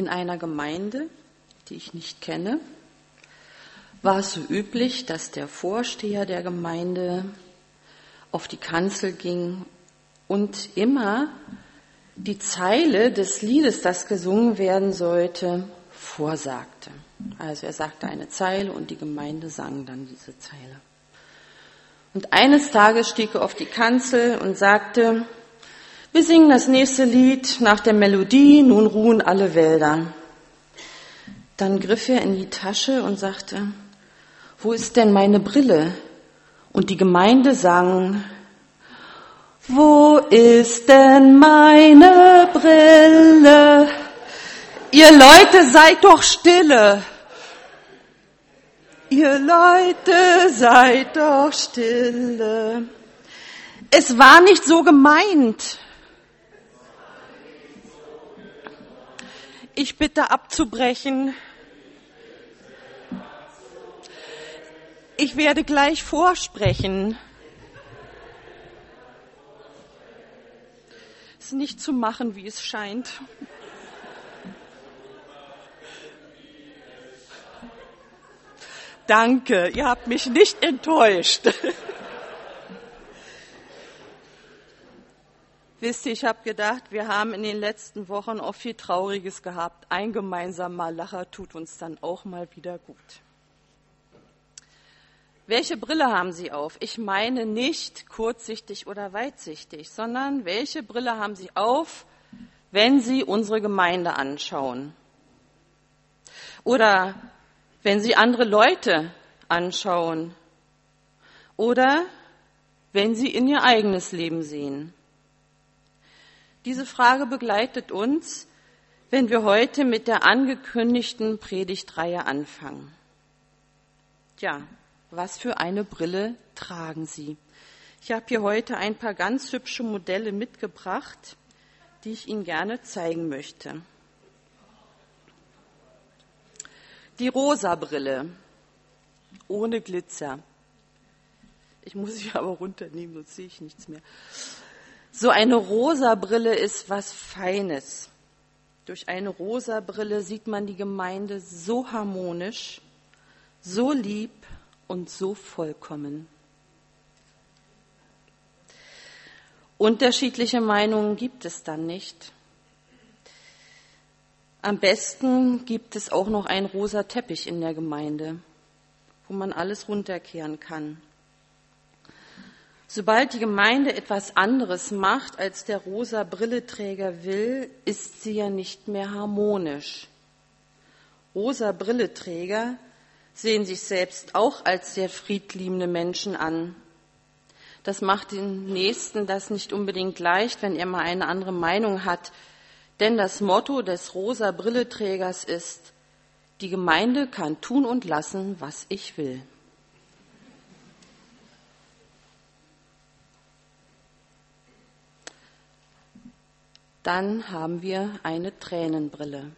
In einer Gemeinde, die ich nicht kenne, war es so üblich, dass der Vorsteher der Gemeinde auf die Kanzel ging und immer die Zeile des Liedes, das gesungen werden sollte, vorsagte. Also er sagte eine Zeile und die Gemeinde sang dann diese Zeile. Und eines Tages stieg er auf die Kanzel und sagte, wir singen das nächste Lied nach der Melodie, nun ruhen alle Wälder. Dann griff er in die Tasche und sagte, wo ist denn meine Brille? Und die Gemeinde sang, wo ist denn meine Brille? Ihr Leute seid doch stille. Ihr Leute seid doch stille. Es war nicht so gemeint. Ich bitte abzubrechen. Ich werde gleich vorsprechen. Es ist nicht zu machen, wie es scheint. Danke, ihr habt mich nicht enttäuscht. Wisst ihr, ich habe gedacht, wir haben in den letzten Wochen auch viel Trauriges gehabt. Ein gemeinsamer Lacher tut uns dann auch mal wieder gut. Welche Brille haben Sie auf? Ich meine nicht kurzsichtig oder weitsichtig, sondern welche Brille haben Sie auf, wenn Sie unsere Gemeinde anschauen? Oder wenn Sie andere Leute anschauen? Oder wenn Sie in Ihr eigenes Leben sehen? Diese Frage begleitet uns, wenn wir heute mit der angekündigten Predigtreihe anfangen. Tja, was für eine Brille tragen Sie? Ich habe hier heute ein paar ganz hübsche Modelle mitgebracht, die ich Ihnen gerne zeigen möchte. Die rosa Brille ohne Glitzer. Ich muss sie aber runternehmen, sonst sehe ich nichts mehr. So eine rosa Brille ist was Feines. Durch eine rosa Brille sieht man die Gemeinde so harmonisch, so lieb und so vollkommen. Unterschiedliche Meinungen gibt es dann nicht. Am besten gibt es auch noch einen rosa Teppich in der Gemeinde, wo man alles runterkehren kann. Sobald die Gemeinde etwas anderes macht, als der rosa Brilleträger will, ist sie ja nicht mehr harmonisch. Rosa Brilleträger sehen sich selbst auch als sehr friedliebende Menschen an. Das macht den Nächsten das nicht unbedingt leicht, wenn er mal eine andere Meinung hat. Denn das Motto des rosa Brilleträgers ist, die Gemeinde kann tun und lassen, was ich will. Dann haben wir eine Tränenbrille.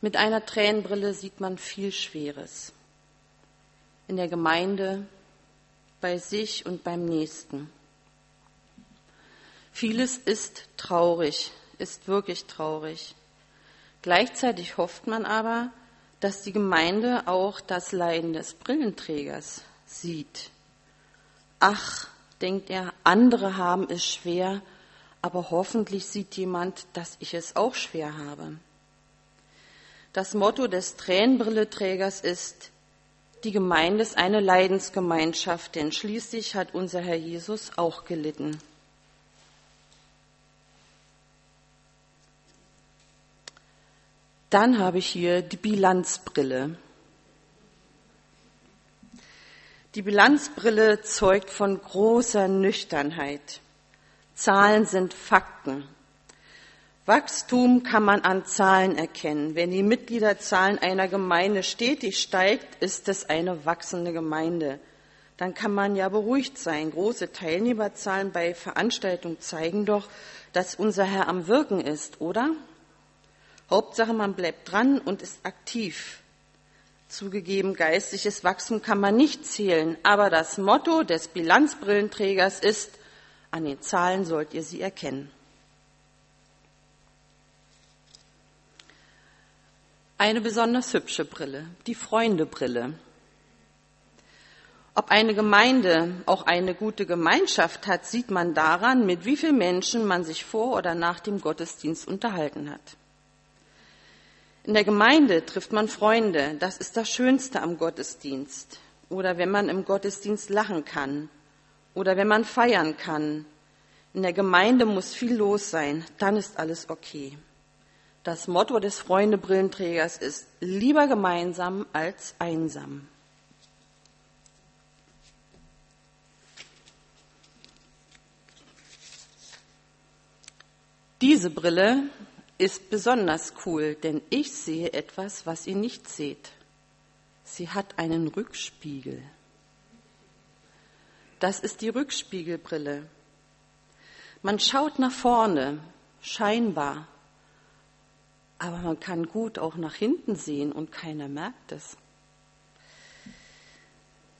Mit einer Tränenbrille sieht man viel Schweres. In der Gemeinde, bei sich und beim Nächsten. Vieles ist traurig, ist wirklich traurig. Gleichzeitig hofft man aber, dass die Gemeinde auch das Leiden des Brillenträgers sieht. Ach, denkt er, andere haben es schwer, aber hoffentlich sieht jemand, dass ich es auch schwer habe. Das Motto des Tränenbrilleträgers ist, die Gemeinde ist eine Leidensgemeinschaft, denn schließlich hat unser Herr Jesus auch gelitten. Dann habe ich hier die Bilanzbrille. Die Bilanzbrille zeugt von großer Nüchternheit. Zahlen sind Fakten. Wachstum kann man an Zahlen erkennen. Wenn die Mitgliederzahlen einer Gemeinde stetig steigt, ist es eine wachsende Gemeinde. Dann kann man ja beruhigt sein. Große Teilnehmerzahlen bei Veranstaltungen zeigen doch, dass unser Herr am Wirken ist, oder? Hauptsache, man bleibt dran und ist aktiv. Zugegeben, geistliches Wachstum kann man nicht zählen, aber das Motto des Bilanzbrillenträgers ist, an den Zahlen sollt ihr sie erkennen. Eine besonders hübsche Brille, die Freundebrille. Ob eine Gemeinde auch eine gute Gemeinschaft hat, sieht man daran, mit wie vielen Menschen man sich vor oder nach dem Gottesdienst unterhalten hat. In der Gemeinde trifft man Freunde, das ist das Schönste am Gottesdienst. Oder wenn man im Gottesdienst lachen kann. Oder wenn man feiern kann. In der Gemeinde muss viel los sein, dann ist alles okay. Das Motto des Freundebrillenträgers ist lieber gemeinsam als einsam. Diese Brille ist besonders cool, denn ich sehe etwas, was ihr nicht seht. Sie hat einen Rückspiegel. Das ist die Rückspiegelbrille. Man schaut nach vorne, scheinbar, aber man kann gut auch nach hinten sehen und keiner merkt es.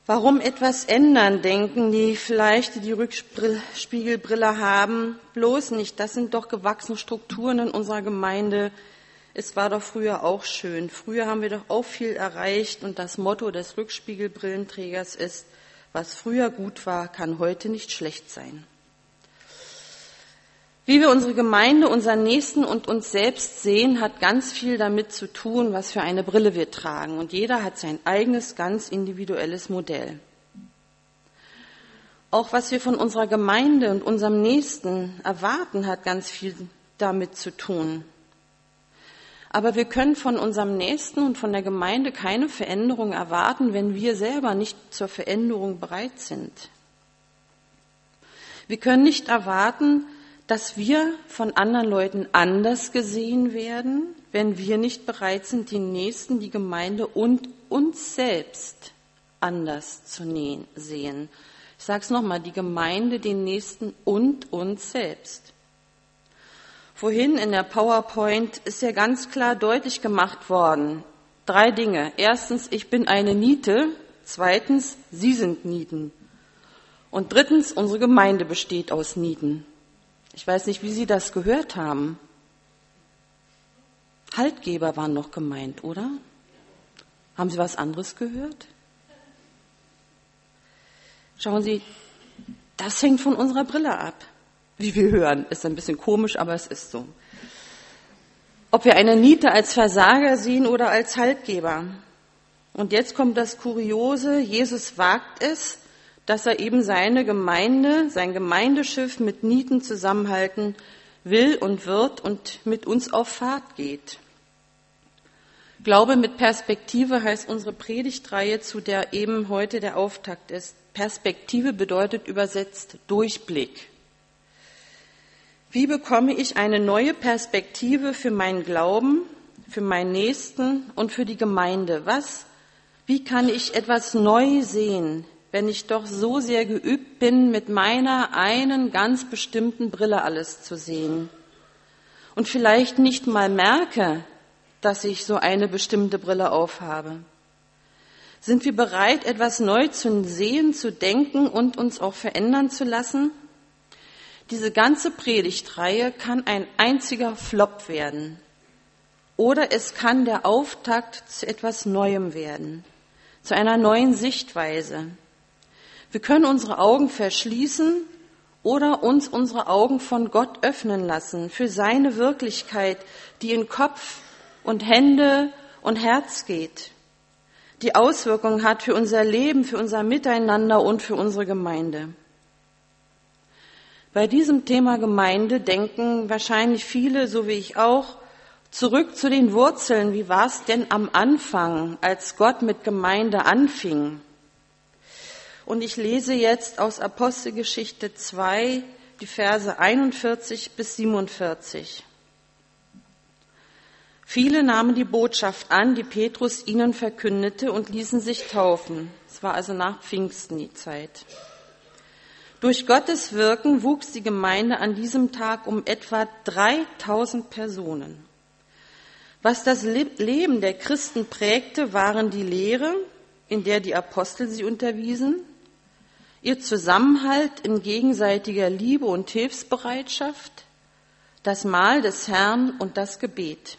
Warum etwas ändern, denken die vielleicht, die die Rückspiegelbrille haben, bloß nicht. Das sind doch gewachsene Strukturen in unserer Gemeinde. Es war doch früher auch schön. Früher haben wir doch auch viel erreicht und das Motto des Rückspiegelbrillenträgers ist, was früher gut war, kann heute nicht schlecht sein. Wie wir unsere Gemeinde, unseren Nächsten und uns selbst sehen, hat ganz viel damit zu tun, was für eine Brille wir tragen. Und jeder hat sein eigenes, ganz individuelles Modell. Auch was wir von unserer Gemeinde und unserem Nächsten erwarten, hat ganz viel damit zu tun. Aber wir können von unserem Nächsten und von der Gemeinde keine Veränderung erwarten, wenn wir selber nicht zur Veränderung bereit sind. Wir können nicht erwarten, dass wir von anderen Leuten anders gesehen werden, wenn wir nicht bereit sind, die Nächsten, die Gemeinde und uns selbst anders zu sehen. Ich sage es nochmal, die Gemeinde, den Nächsten und uns selbst. Vorhin in der PowerPoint ist ja ganz klar deutlich gemacht worden. Drei Dinge. Erstens, ich bin eine Niete. Zweitens, Sie sind Nieten. Und drittens, unsere Gemeinde besteht aus Nieten. Ich weiß nicht, wie Sie das gehört haben. Haltgeber waren noch gemeint, oder? Haben Sie was anderes gehört? Schauen Sie, das hängt von unserer Brille ab. Wie wir hören, ist ein bisschen komisch, aber es ist so. Ob wir eine Niete als Versager sehen oder als Haltgeber. Und jetzt kommt das Kuriose, Jesus wagt es, dass er eben seine Gemeinde, sein Gemeindeschiff mit Nieten zusammenhalten will und wird und mit uns auf Fahrt geht. Glaube mit Perspektive heißt unsere Predigtreihe, zu der eben heute der Auftakt ist. Perspektive bedeutet übersetzt Durchblick. Wie bekomme ich eine neue Perspektive für meinen Glauben, für meinen Nächsten und für die Gemeinde? Was, wie kann ich etwas neu sehen? wenn ich doch so sehr geübt bin, mit meiner einen ganz bestimmten Brille alles zu sehen und vielleicht nicht mal merke, dass ich so eine bestimmte Brille aufhabe? Sind wir bereit, etwas neu zu sehen, zu denken und uns auch verändern zu lassen? Diese ganze Predigtreihe kann ein einziger Flop werden. Oder es kann der Auftakt zu etwas Neuem werden, zu einer neuen Sichtweise, wir können unsere Augen verschließen oder uns unsere Augen von Gott öffnen lassen für seine Wirklichkeit, die in Kopf und Hände und Herz geht, die Auswirkungen hat für unser Leben, für unser Miteinander und für unsere Gemeinde. Bei diesem Thema Gemeinde denken wahrscheinlich viele, so wie ich auch, zurück zu den Wurzeln. Wie war es denn am Anfang, als Gott mit Gemeinde anfing? Und ich lese jetzt aus Apostelgeschichte 2 die Verse 41 bis 47. Viele nahmen die Botschaft an, die Petrus ihnen verkündete und ließen sich taufen. Es war also nach Pfingsten die Zeit. Durch Gottes Wirken wuchs die Gemeinde an diesem Tag um etwa 3000 Personen. Was das Leben der Christen prägte, waren die Lehre, in der die Apostel sie unterwiesen, ihr Zusammenhalt in gegenseitiger Liebe und Hilfsbereitschaft, das Mahl des Herrn und das Gebet.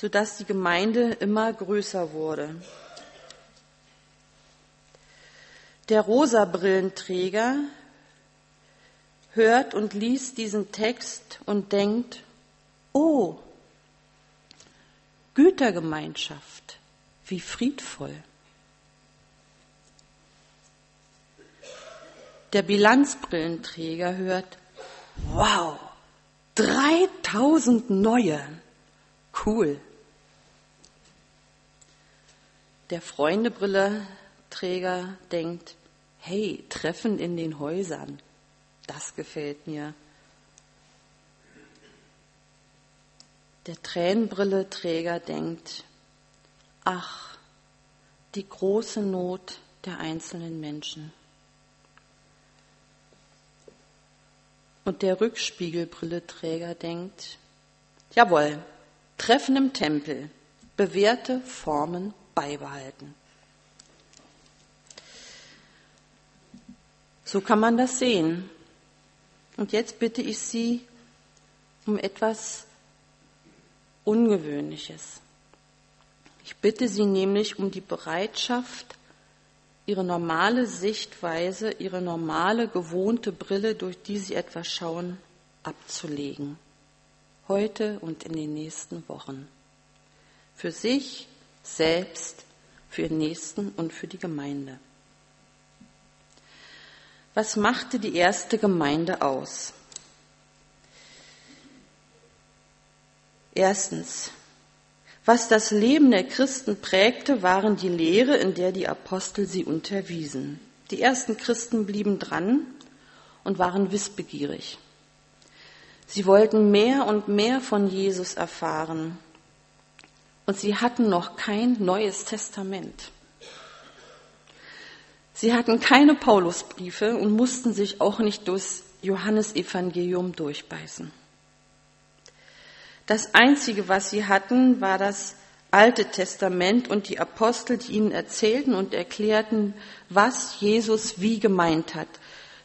sodass die Gemeinde immer größer wurde. Der Rosa-Brillenträger hört und liest diesen Text und denkt, oh, Gütergemeinschaft, wie friedvoll. Der Bilanzbrillenträger hört, wow, 3000 neue, cool. Der Freundebrilleträger denkt, hey, Treffen in den Häusern, das gefällt mir. Der Tränenbrilleträger denkt, ach, die große Not der einzelnen Menschen. Und der Rückspiegelbrilleträger denkt, jawohl, Treffen im Tempel, bewährte Formen beibehalten. So kann man das sehen. Und jetzt bitte ich Sie um etwas Ungewöhnliches. Ich bitte Sie nämlich um die Bereitschaft, ihre normale Sichtweise, ihre normale, gewohnte Brille, durch die sie etwas schauen, abzulegen. Heute und in den nächsten Wochen. Für sich selbst, für den Nächsten und für die Gemeinde. Was machte die erste Gemeinde aus? Erstens, was das Leben der Christen prägte, waren die Lehre, in der die Apostel sie unterwiesen. Die ersten Christen blieben dran und waren wissbegierig. Sie wollten mehr und mehr von Jesus erfahren. Und sie hatten noch kein neues Testament. Sie hatten keine Paulusbriefe und mussten sich auch nicht durchs Johannesevangelium durchbeißen. Das Einzige, was sie hatten, war das Alte Testament und die Apostel, die ihnen erzählten und erklärten, was Jesus wie gemeint hat.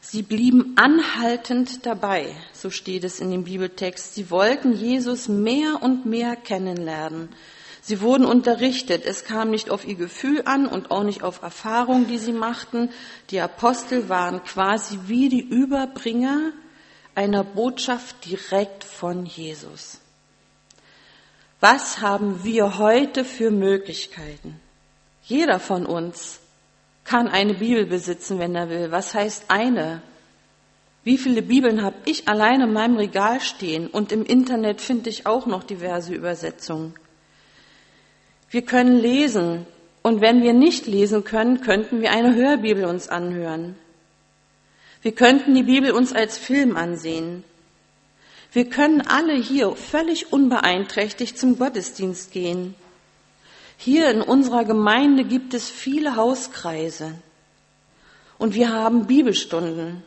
Sie blieben anhaltend dabei, so steht es in dem Bibeltext. Sie wollten Jesus mehr und mehr kennenlernen. Sie wurden unterrichtet. Es kam nicht auf ihr Gefühl an und auch nicht auf Erfahrung, die sie machten. Die Apostel waren quasi wie die Überbringer einer Botschaft direkt von Jesus. Was haben wir heute für Möglichkeiten? Jeder von uns kann eine Bibel besitzen, wenn er will. Was heißt eine? Wie viele Bibeln habe ich allein in meinem Regal stehen und im Internet finde ich auch noch diverse Übersetzungen. Wir können lesen und wenn wir nicht lesen können, könnten wir eine Hörbibel uns anhören. Wir könnten die Bibel uns als Film ansehen. Wir können alle hier völlig unbeeinträchtigt zum Gottesdienst gehen. Hier in unserer Gemeinde gibt es viele Hauskreise und wir haben Bibelstunden.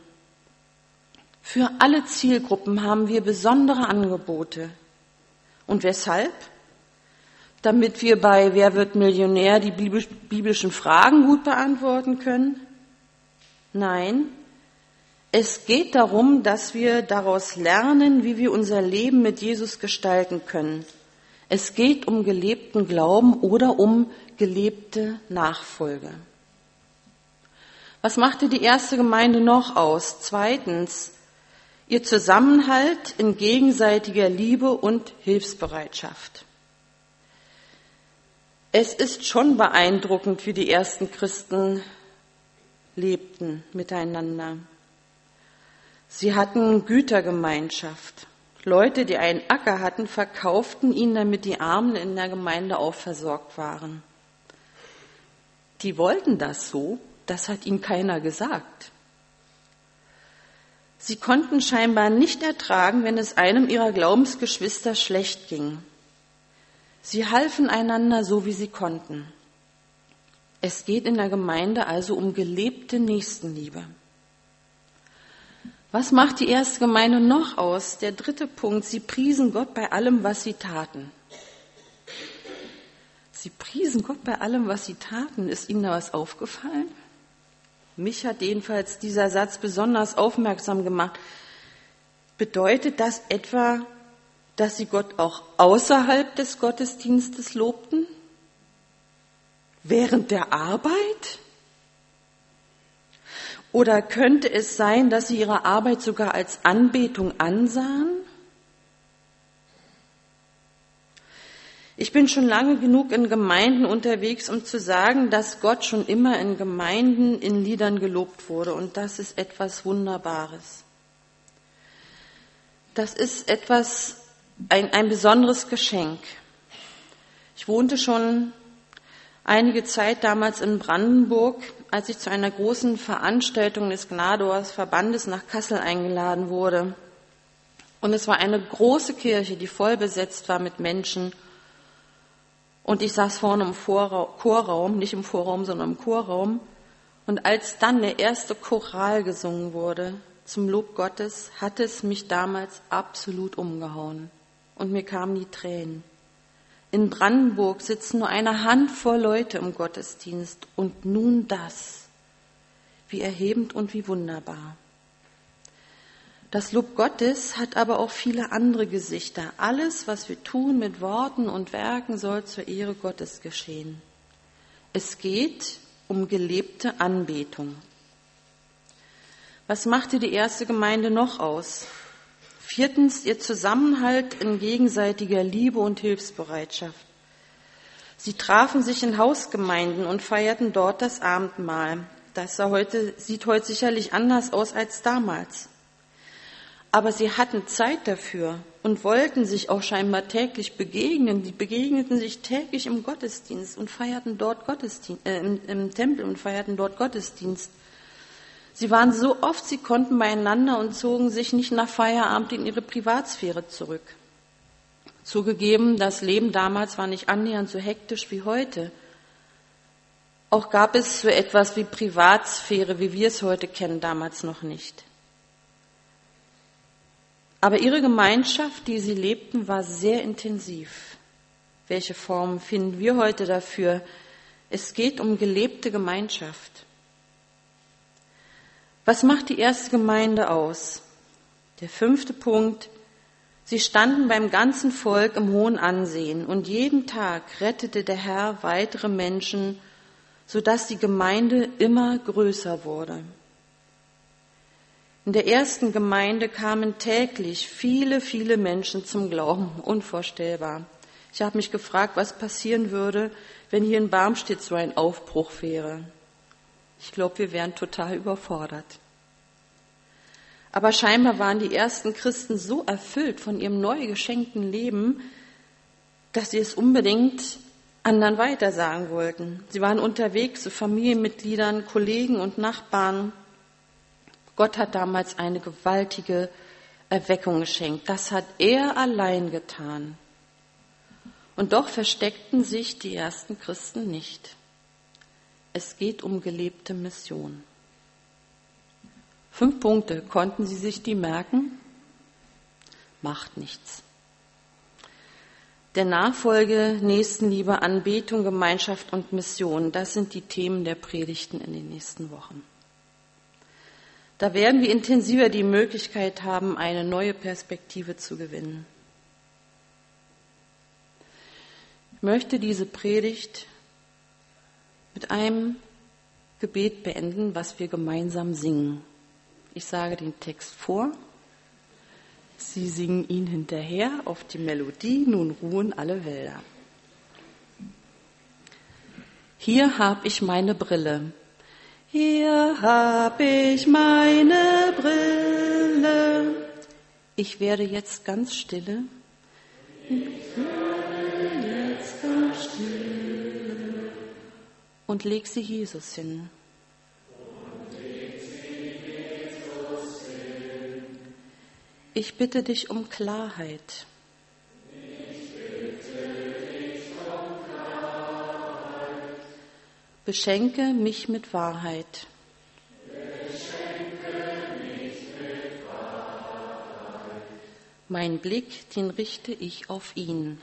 Für alle Zielgruppen haben wir besondere Angebote. Und weshalb? Damit wir bei Wer wird Millionär die biblischen Fragen gut beantworten können? Nein, es geht darum, dass wir daraus lernen, wie wir unser Leben mit Jesus gestalten können. Es geht um gelebten Glauben oder um gelebte Nachfolge. Was machte die erste Gemeinde noch aus? Zweitens, ihr Zusammenhalt in gegenseitiger Liebe und Hilfsbereitschaft. Es ist schon beeindruckend, wie die ersten Christen lebten miteinander. Sie hatten Gütergemeinschaft. Leute, die einen Acker hatten, verkauften ihn, damit die Armen in der Gemeinde auch versorgt waren. Die wollten das so, das hat ihnen keiner gesagt. Sie konnten scheinbar nicht ertragen, wenn es einem ihrer Glaubensgeschwister schlecht ging. Sie halfen einander so, wie sie konnten. Es geht in der Gemeinde also um gelebte Nächstenliebe. Was macht die erste Gemeinde noch aus? Der dritte Punkt, sie priesen Gott bei allem, was sie taten. Sie priesen Gott bei allem, was sie taten. Ist Ihnen da was aufgefallen? Mich hat jedenfalls dieser Satz besonders aufmerksam gemacht. Bedeutet das etwa, dass sie Gott auch außerhalb des Gottesdienstes lobten? Während der Arbeit? Oder könnte es sein, dass sie ihre Arbeit sogar als Anbetung ansahen? Ich bin schon lange genug in Gemeinden unterwegs, um zu sagen, dass Gott schon immer in Gemeinden in Liedern gelobt wurde. Und das ist etwas Wunderbares. Das ist etwas, ein, ein besonderes Geschenk. Ich wohnte schon einige Zeit damals in Brandenburg, als ich zu einer großen Veranstaltung des Gnadors Verbandes nach Kassel eingeladen wurde. Und es war eine große Kirche, die voll besetzt war mit Menschen und ich saß vorne im Chorraum, nicht im Vorraum, sondern im Chorraum. Und als dann der erste Choral gesungen wurde zum Lob Gottes, hatte es mich damals absolut umgehauen. Und mir kamen die Tränen. In Brandenburg sitzen nur eine Handvoll Leute im Gottesdienst und nun das. Wie erhebend und wie wunderbar. Das Lob Gottes hat aber auch viele andere Gesichter. Alles, was wir tun mit Worten und Werken, soll zur Ehre Gottes geschehen. Es geht um gelebte Anbetung. Was machte die erste Gemeinde noch aus? Viertens, ihr Zusammenhalt in gegenseitiger Liebe und Hilfsbereitschaft. Sie trafen sich in Hausgemeinden und feierten dort das Abendmahl. Das heute, sieht heute sicherlich anders aus als damals. Aber sie hatten Zeit dafür und wollten sich auch scheinbar täglich begegnen. Sie begegneten sich täglich im Gottesdienst und feierten dort Gottesdienst, äh, im, im Tempel und feierten dort Gottesdienst. Sie waren so oft sie konnten beieinander und zogen sich nicht nach Feierabend in ihre Privatsphäre zurück. Zugegeben, das Leben damals war nicht annähernd so hektisch wie heute. Auch gab es so etwas wie Privatsphäre, wie wir es heute kennen, damals noch nicht. Aber ihre Gemeinschaft, die sie lebten, war sehr intensiv. Welche Form finden wir heute dafür? Es geht um gelebte Gemeinschaft. Was macht die erste Gemeinde aus? Der fünfte Punkt. Sie standen beim ganzen Volk im hohen Ansehen und jeden Tag rettete der Herr weitere Menschen, sodass die Gemeinde immer größer wurde. In der ersten Gemeinde kamen täglich viele, viele Menschen zum Glauben. Unvorstellbar. Ich habe mich gefragt, was passieren würde, wenn hier in Barmstedt so ein Aufbruch wäre. Ich glaube, wir wären total überfordert. Aber scheinbar waren die ersten Christen so erfüllt von ihrem neu geschenkten Leben, dass sie es unbedingt anderen weitersagen wollten. Sie waren unterwegs zu Familienmitgliedern, Kollegen und Nachbarn Gott hat damals eine gewaltige Erweckung geschenkt. Das hat er allein getan. Und doch versteckten sich die ersten Christen nicht. Es geht um gelebte Mission. Fünf Punkte, konnten Sie sich die merken? Macht nichts. Der Nachfolge, Nächstenliebe, Anbetung, Gemeinschaft und Mission, das sind die Themen der Predigten in den nächsten Wochen. Da werden wir intensiver die Möglichkeit haben, eine neue Perspektive zu gewinnen. Ich möchte diese Predigt mit einem Gebet beenden, was wir gemeinsam singen. Ich sage den Text vor. Sie singen ihn hinterher auf die Melodie, nun ruhen alle Wälder. Hier hab ich meine Brille. Hier hab ich meine Brille. Ich werde jetzt ganz stille. Ich Und leg sie Jesus hin. Ich bitte dich um Klarheit. Beschenke mich mit Wahrheit. Mein Blick, den richte ich auf ihn.